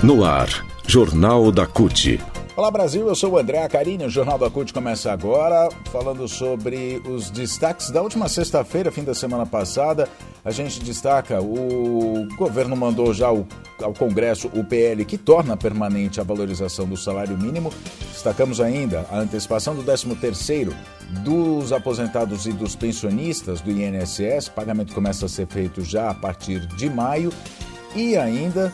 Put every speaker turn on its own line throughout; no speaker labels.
No ar, Jornal da CUT.
Olá Brasil, eu sou o André Acarini, o Jornal da CUT começa agora falando sobre os destaques da última sexta-feira, fim da semana passada. A gente destaca, o governo mandou já ao, ao Congresso o PL que torna permanente a valorização do salário mínimo. Destacamos ainda a antecipação do 13º dos aposentados e dos pensionistas do INSS. O pagamento começa a ser feito já a partir de maio. E ainda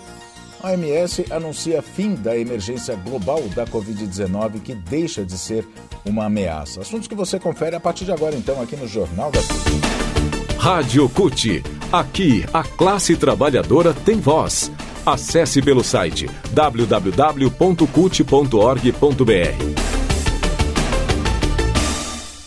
a OMS anuncia fim da emergência global da Covid-19, que deixa de ser uma ameaça. Assuntos que você confere a partir de agora, então, aqui no Jornal da CUT.
Rádio CUT. Aqui, a classe trabalhadora tem voz. Acesse pelo site www.cut.org.br.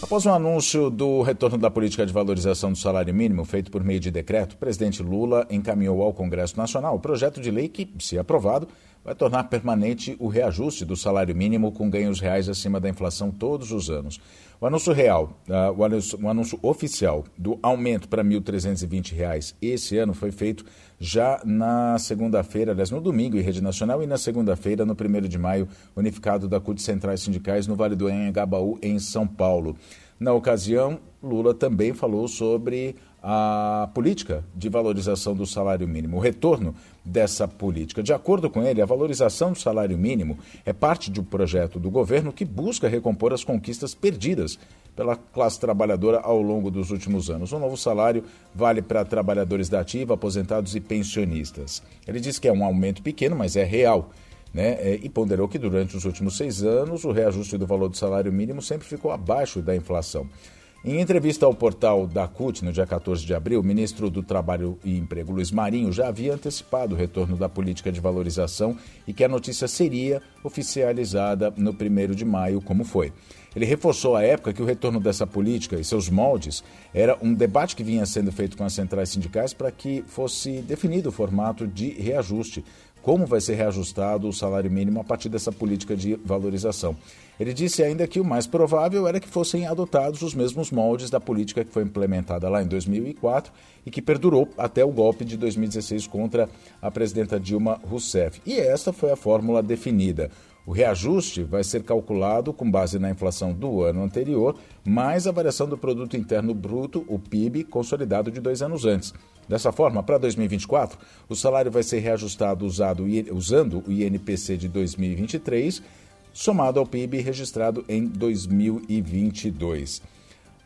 Após o anúncio do retorno da política de valorização do salário mínimo feito por meio de decreto, o presidente Lula encaminhou ao Congresso Nacional o projeto de lei que, se aprovado, vai tornar permanente o reajuste do salário mínimo com ganhos reais acima da inflação todos os anos. O anúncio real, uh, o, anúncio, o, anúncio, oficial do aumento para R$ 1.320 esse ano foi feito já na segunda-feira, aliás, no domingo em rede nacional e na segunda-feira, no 1 de maio, unificado da CUT Centrais Sindicais no Vale do Engabaú, em São Paulo. Na ocasião, Lula também falou sobre a política de valorização do salário mínimo, o retorno dessa política. De acordo com ele, a valorização do salário mínimo é parte de um projeto do governo que busca recompor as conquistas perdidas pela classe trabalhadora ao longo dos últimos anos. O novo salário vale para trabalhadores da ativa, aposentados e pensionistas. Ele diz que é um aumento pequeno, mas é real. Né? É, e ponderou que durante os últimos seis anos o reajuste do valor do salário mínimo sempre ficou abaixo da inflação. Em entrevista ao portal da CUT, no dia 14 de abril, o ministro do Trabalho e Emprego, Luiz Marinho, já havia antecipado o retorno da política de valorização e que a notícia seria oficializada no 1 de maio, como foi. Ele reforçou à época que o retorno dessa política e seus moldes era um debate que vinha sendo feito com as centrais sindicais para que fosse definido o formato de reajuste, como vai ser reajustado o salário mínimo a partir dessa política de valorização. Ele disse ainda que o mais provável era que fossem adotados os mesmos moldes da política que foi implementada lá em 2004 e que perdurou até o golpe de 2016 contra a presidenta Dilma Rousseff. E essa foi a fórmula definida. O reajuste vai ser calculado com base na inflação do ano anterior, mais a variação do produto interno bruto, o PIB, consolidado de dois anos antes. Dessa forma, para 2024, o salário vai ser reajustado usado, usando o INPC de 2023, somado ao PIB registrado em 2022.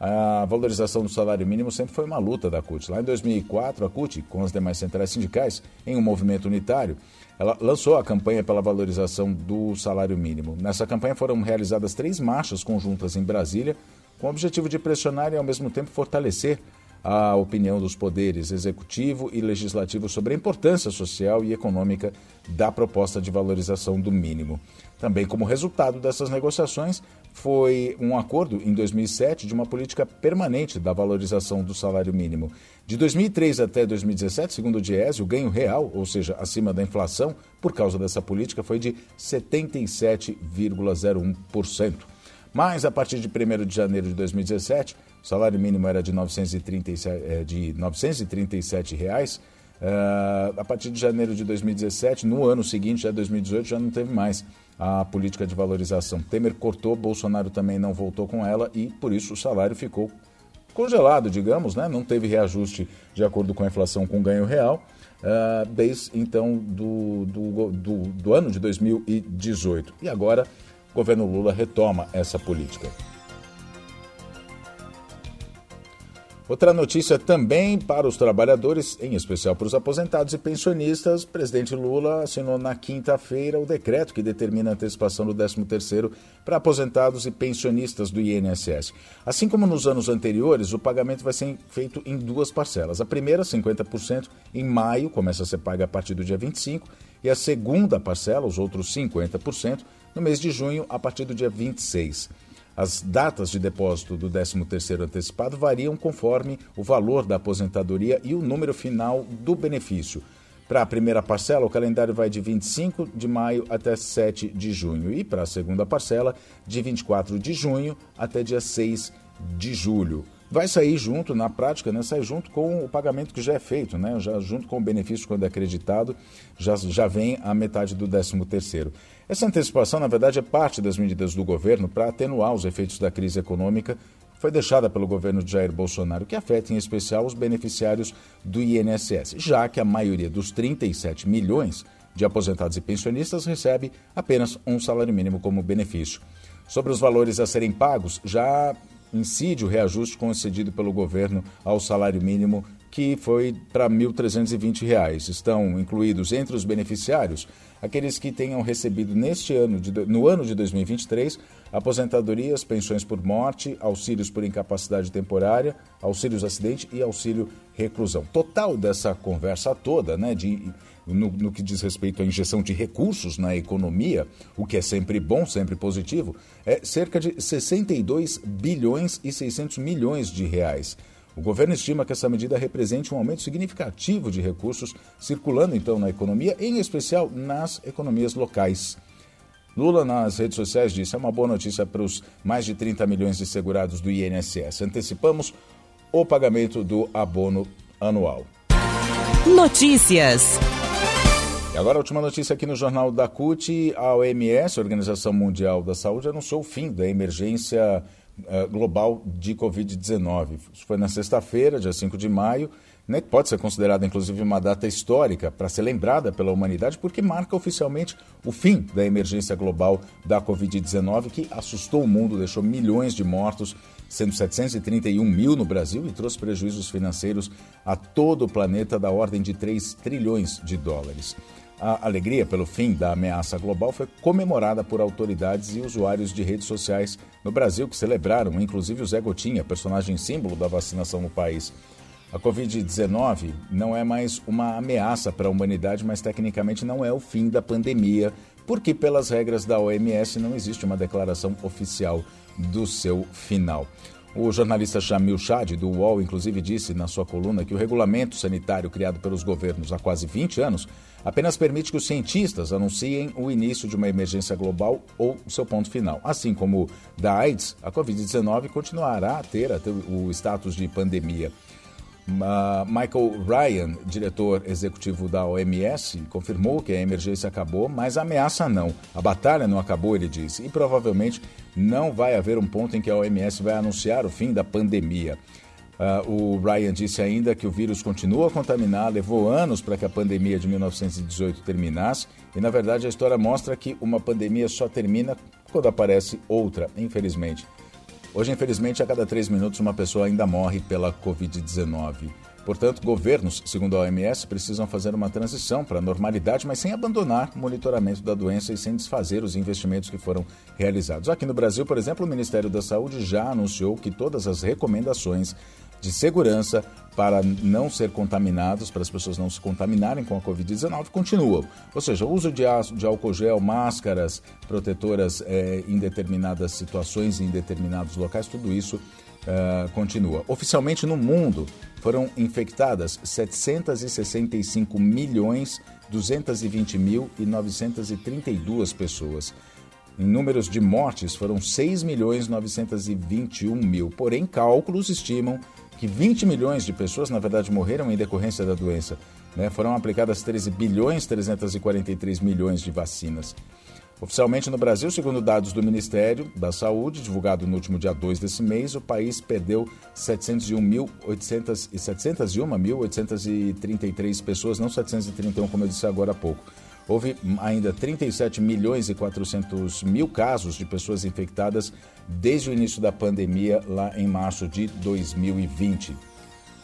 A valorização do salário mínimo sempre foi uma luta da CUT. Lá em 2004, a CUT, com as demais centrais sindicais, em um movimento unitário, ela lançou a campanha pela valorização do salário mínimo. Nessa campanha foram realizadas três marchas conjuntas em Brasília, com o objetivo de pressionar e, ao mesmo tempo, fortalecer a opinião dos poderes executivo e legislativo sobre a importância social e econômica da proposta de valorização do mínimo. Também como resultado dessas negociações foi um acordo em 2007 de uma política permanente da valorização do salário mínimo. De 2003 até 2017, segundo o Diese, o ganho real, ou seja, acima da inflação, por causa dessa política foi de 77,01%. Mas a partir de 1 de janeiro de 2017, o salário mínimo era de, 937, é, de 937 reais. Uh, a partir de janeiro de 2017, no ano seguinte, já 2018, já não teve mais a política de valorização. Temer cortou, Bolsonaro também não voltou com ela e por isso o salário ficou congelado, digamos, né? não teve reajuste de acordo com a inflação com ganho real, uh, desde então do, do, do, do ano de 2018. E agora o governo Lula retoma essa política. Outra notícia também para os trabalhadores, em especial para os aposentados e pensionistas. O presidente Lula assinou na quinta-feira o decreto que determina a antecipação do 13º para aposentados e pensionistas do INSS. Assim como nos anos anteriores, o pagamento vai ser feito em duas parcelas. A primeira, 50%, em maio, começa a ser paga a partir do dia 25, e a segunda parcela, os outros 50%, no mês de junho, a partir do dia 26. As datas de depósito do 13º antecipado variam conforme o valor da aposentadoria e o número final do benefício. Para a primeira parcela, o calendário vai de 25 de maio até 7 de junho e para a segunda parcela, de 24 de junho até dia 6 de julho. Vai sair junto, na prática, né, sai junto com o pagamento que já é feito, né, já junto com o benefício quando é acreditado, já, já vem a metade do 13 terceiro. Essa antecipação, na verdade, é parte das medidas do governo para atenuar os efeitos da crise econômica foi deixada pelo governo de Jair Bolsonaro, que afeta em especial os beneficiários do INSS, já que a maioria dos 37 milhões de aposentados e pensionistas recebe apenas um salário mínimo como benefício. Sobre os valores a serem pagos, já incide o reajuste concedido pelo governo ao salário mínimo, que foi para R$ 1.320. Estão incluídos entre os beneficiários aqueles que tenham recebido neste ano, de, no ano de 2023, aposentadorias, pensões por morte, auxílios por incapacidade temporária, auxílios acidente e auxílio reclusão. Total dessa conversa toda, né, de, no, no que diz respeito à injeção de recursos na economia, o que é sempre bom, sempre positivo, é cerca de 62 bilhões e 600 milhões de reais. O governo estima que essa medida represente um aumento significativo de recursos circulando então na economia, em especial nas economias locais. Lula, nas redes sociais, disse: é uma boa notícia para os mais de 30 milhões de segurados do INSS. Antecipamos o pagamento do abono anual.
Notícias.
E agora a última notícia aqui no Jornal da CUT. A OMS, Organização Mundial da Saúde, anunciou o fim da emergência global de Covid-19. Isso foi na sexta-feira, dia 5 de maio, né, pode ser considerada inclusive uma data histórica para ser lembrada pela humanidade, porque marca oficialmente o fim da emergência global da Covid-19, que assustou o mundo, deixou milhões de mortos, sendo 731 mil no Brasil e trouxe prejuízos financeiros a todo o planeta da ordem de 3 trilhões de dólares. A alegria pelo fim da ameaça global foi comemorada por autoridades e usuários de redes sociais no Brasil, que celebraram, inclusive o Zé Gotinha, personagem símbolo da vacinação no país. A Covid-19 não é mais uma ameaça para a humanidade, mas tecnicamente não é o fim da pandemia, porque, pelas regras da OMS, não existe uma declaração oficial do seu final. O jornalista Shamil Chad, do UOL, inclusive disse na sua coluna que o regulamento sanitário criado pelos governos há quase 20 anos apenas permite que os cientistas anunciem o início de uma emergência global ou seu ponto final. Assim como da AIDS, a Covid-19 continuará a ter, a ter o status de pandemia. Michael Ryan, diretor executivo da OMS, confirmou que a emergência acabou, mas a ameaça não. A batalha não acabou, ele disse, e provavelmente não vai haver um ponto em que a OMS vai anunciar o fim da pandemia. Uh, o Ryan disse ainda que o vírus continua a contaminar, levou anos para que a pandemia de 1918 terminasse, e na verdade a história mostra que uma pandemia só termina quando aparece outra, infelizmente. Hoje, infelizmente, a cada três minutos uma pessoa ainda morre pela Covid-19. Portanto, governos, segundo a OMS, precisam fazer uma transição para a normalidade, mas sem abandonar o monitoramento da doença e sem desfazer os investimentos que foram realizados. Aqui no Brasil, por exemplo, o Ministério da Saúde já anunciou que todas as recomendações de segurança para não ser contaminados, para as pessoas não se contaminarem com a Covid-19, continuam. Ou seja, o uso de, de álcool gel, máscaras protetoras é, em determinadas situações, em determinados locais, tudo isso uh, continua. Oficialmente no mundo foram infectadas 765 milhões 220 mil e 932 pessoas. Em números de mortes foram 6 milhões 921 mil. Porém, cálculos estimam que 20 milhões de pessoas, na verdade, morreram em decorrência da doença. Né? Foram aplicadas 13 bilhões 343 milhões de vacinas. Oficialmente no Brasil, segundo dados do Ministério da Saúde, divulgado no último dia 2 desse mês, o país perdeu 701.833 pessoas, não 731, como eu disse agora há pouco. Houve ainda 37 milhões e 400 mil casos de pessoas infectadas desde o início da pandemia, lá em março de 2020.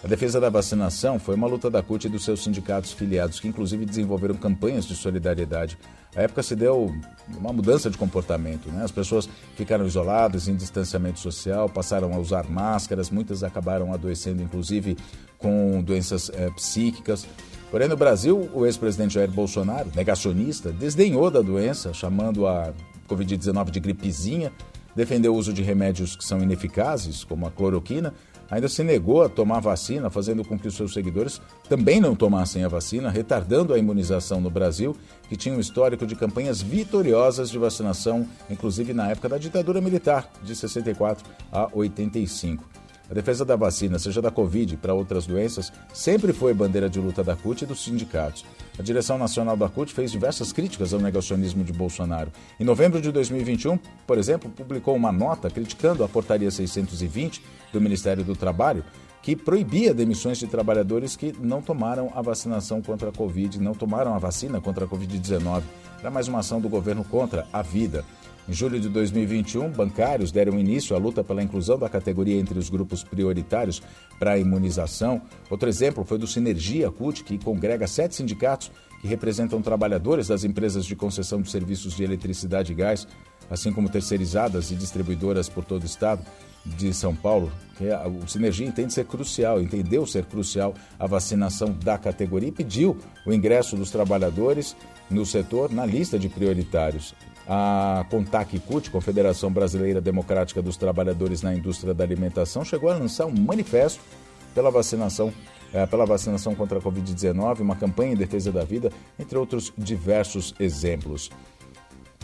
A defesa da vacinação foi uma luta da CUT e dos seus sindicatos filiados, que inclusive desenvolveram campanhas de solidariedade. A época se deu uma mudança de comportamento. Né? As pessoas ficaram isoladas, em distanciamento social, passaram a usar máscaras, muitas acabaram adoecendo, inclusive com doenças é, psíquicas. Porém, no Brasil, o ex-presidente Jair Bolsonaro, negacionista, desdenhou da doença, chamando a Covid-19 de gripezinha, defendeu o uso de remédios que são ineficazes, como a cloroquina, ainda se negou a tomar vacina, fazendo com que os seus seguidores também não tomassem a vacina, retardando a imunização no Brasil, que tinha um histórico de campanhas vitoriosas de vacinação, inclusive na época da ditadura militar, de 64 a 85. A defesa da vacina, seja da Covid para outras doenças, sempre foi bandeira de luta da CUT e dos sindicatos. A direção nacional da CUT fez diversas críticas ao negacionismo de Bolsonaro. Em novembro de 2021, por exemplo, publicou uma nota criticando a portaria 620 do Ministério do Trabalho, que proibia demissões de trabalhadores que não tomaram a vacinação contra a Covid, não tomaram a vacina contra a Covid-19. Era mais uma ação do governo contra a vida. Em julho de 2021, bancários deram início à luta pela inclusão da categoria entre os grupos prioritários para a imunização. Outro exemplo foi do Sinergia CUT, que congrega sete sindicatos que representam trabalhadores das empresas de concessão de serviços de eletricidade e gás, assim como terceirizadas e distribuidoras por todo o estado de São Paulo, é, o Sinergia entende ser crucial, entendeu ser crucial a vacinação da categoria e pediu o ingresso dos trabalhadores no setor na lista de prioritários. A CONTAC CUT, Confederação Brasileira Democrática dos Trabalhadores na Indústria da Alimentação, chegou a lançar um manifesto pela vacinação, é, pela vacinação contra a Covid-19, uma campanha em defesa da vida, entre outros diversos exemplos.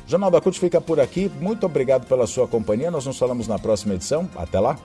O Jornal da CUT fica por aqui. Muito obrigado pela sua companhia. Nós nos falamos na próxima edição. Até lá.